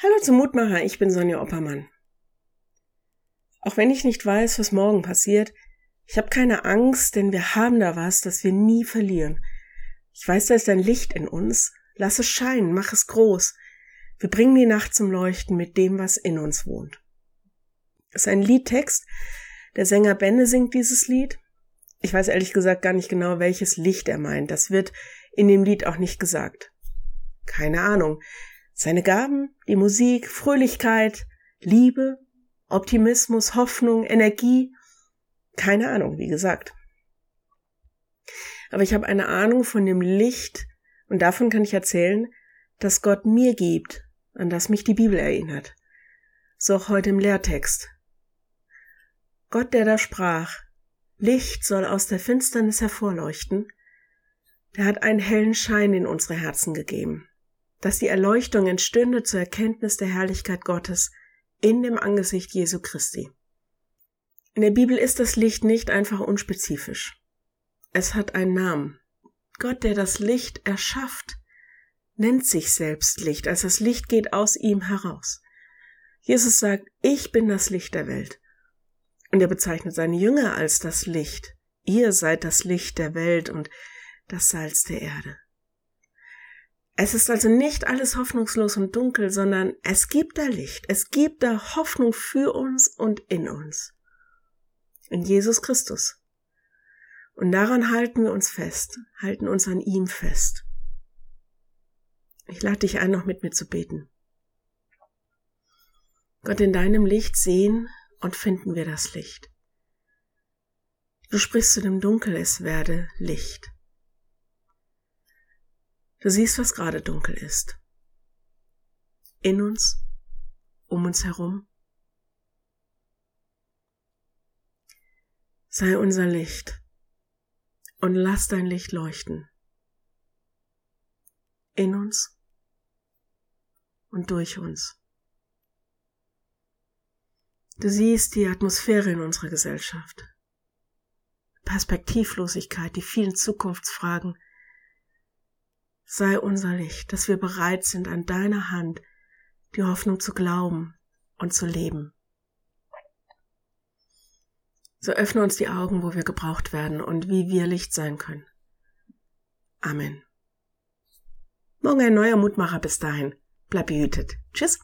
Hallo zum Mutmacher, ich bin Sonja Oppermann. Auch wenn ich nicht weiß, was morgen passiert, ich habe keine Angst, denn wir haben da was, das wir nie verlieren. Ich weiß, da ist ein Licht in uns. Lass es scheinen, mach es groß. Wir bringen die Nacht zum Leuchten mit dem, was in uns wohnt. Das ist ein Liedtext. Der Sänger Benne singt dieses Lied. Ich weiß ehrlich gesagt gar nicht genau, welches Licht er meint. Das wird in dem Lied auch nicht gesagt. Keine Ahnung. Seine Gaben, die Musik, Fröhlichkeit, Liebe, Optimismus, Hoffnung, Energie, keine Ahnung, wie gesagt. Aber ich habe eine Ahnung von dem Licht und davon kann ich erzählen, dass Gott mir gibt, an das mich die Bibel erinnert. So auch heute im Lehrtext. Gott, der da sprach, Licht soll aus der Finsternis hervorleuchten, der hat einen hellen Schein in unsere Herzen gegeben dass die Erleuchtung entstünde zur Erkenntnis der Herrlichkeit Gottes in dem Angesicht Jesu Christi. In der Bibel ist das Licht nicht einfach unspezifisch. Es hat einen Namen. Gott, der das Licht erschafft, nennt sich selbst Licht, als das Licht geht aus ihm heraus. Jesus sagt, ich bin das Licht der Welt. Und er bezeichnet seine Jünger als das Licht. Ihr seid das Licht der Welt und das Salz der Erde. Es ist also nicht alles hoffnungslos und dunkel, sondern es gibt da Licht, es gibt da Hoffnung für uns und in uns. In Jesus Christus. Und daran halten wir uns fest, halten uns an ihm fest. Ich lade dich ein, noch mit mir zu beten. Gott, in deinem Licht sehen und finden wir das Licht. Du sprichst zu dem Dunkel, es werde Licht. Du siehst, was gerade dunkel ist. In uns, um uns herum. Sei unser Licht und lass dein Licht leuchten. In uns und durch uns. Du siehst die Atmosphäre in unserer Gesellschaft. Perspektivlosigkeit, die vielen Zukunftsfragen, sei unser Licht, dass wir bereit sind, an deiner Hand die Hoffnung zu glauben und zu leben. So öffne uns die Augen, wo wir gebraucht werden und wie wir Licht sein können. Amen. Morgen ein neuer Mutmacher bis dahin. Bleib behütet. Tschüss.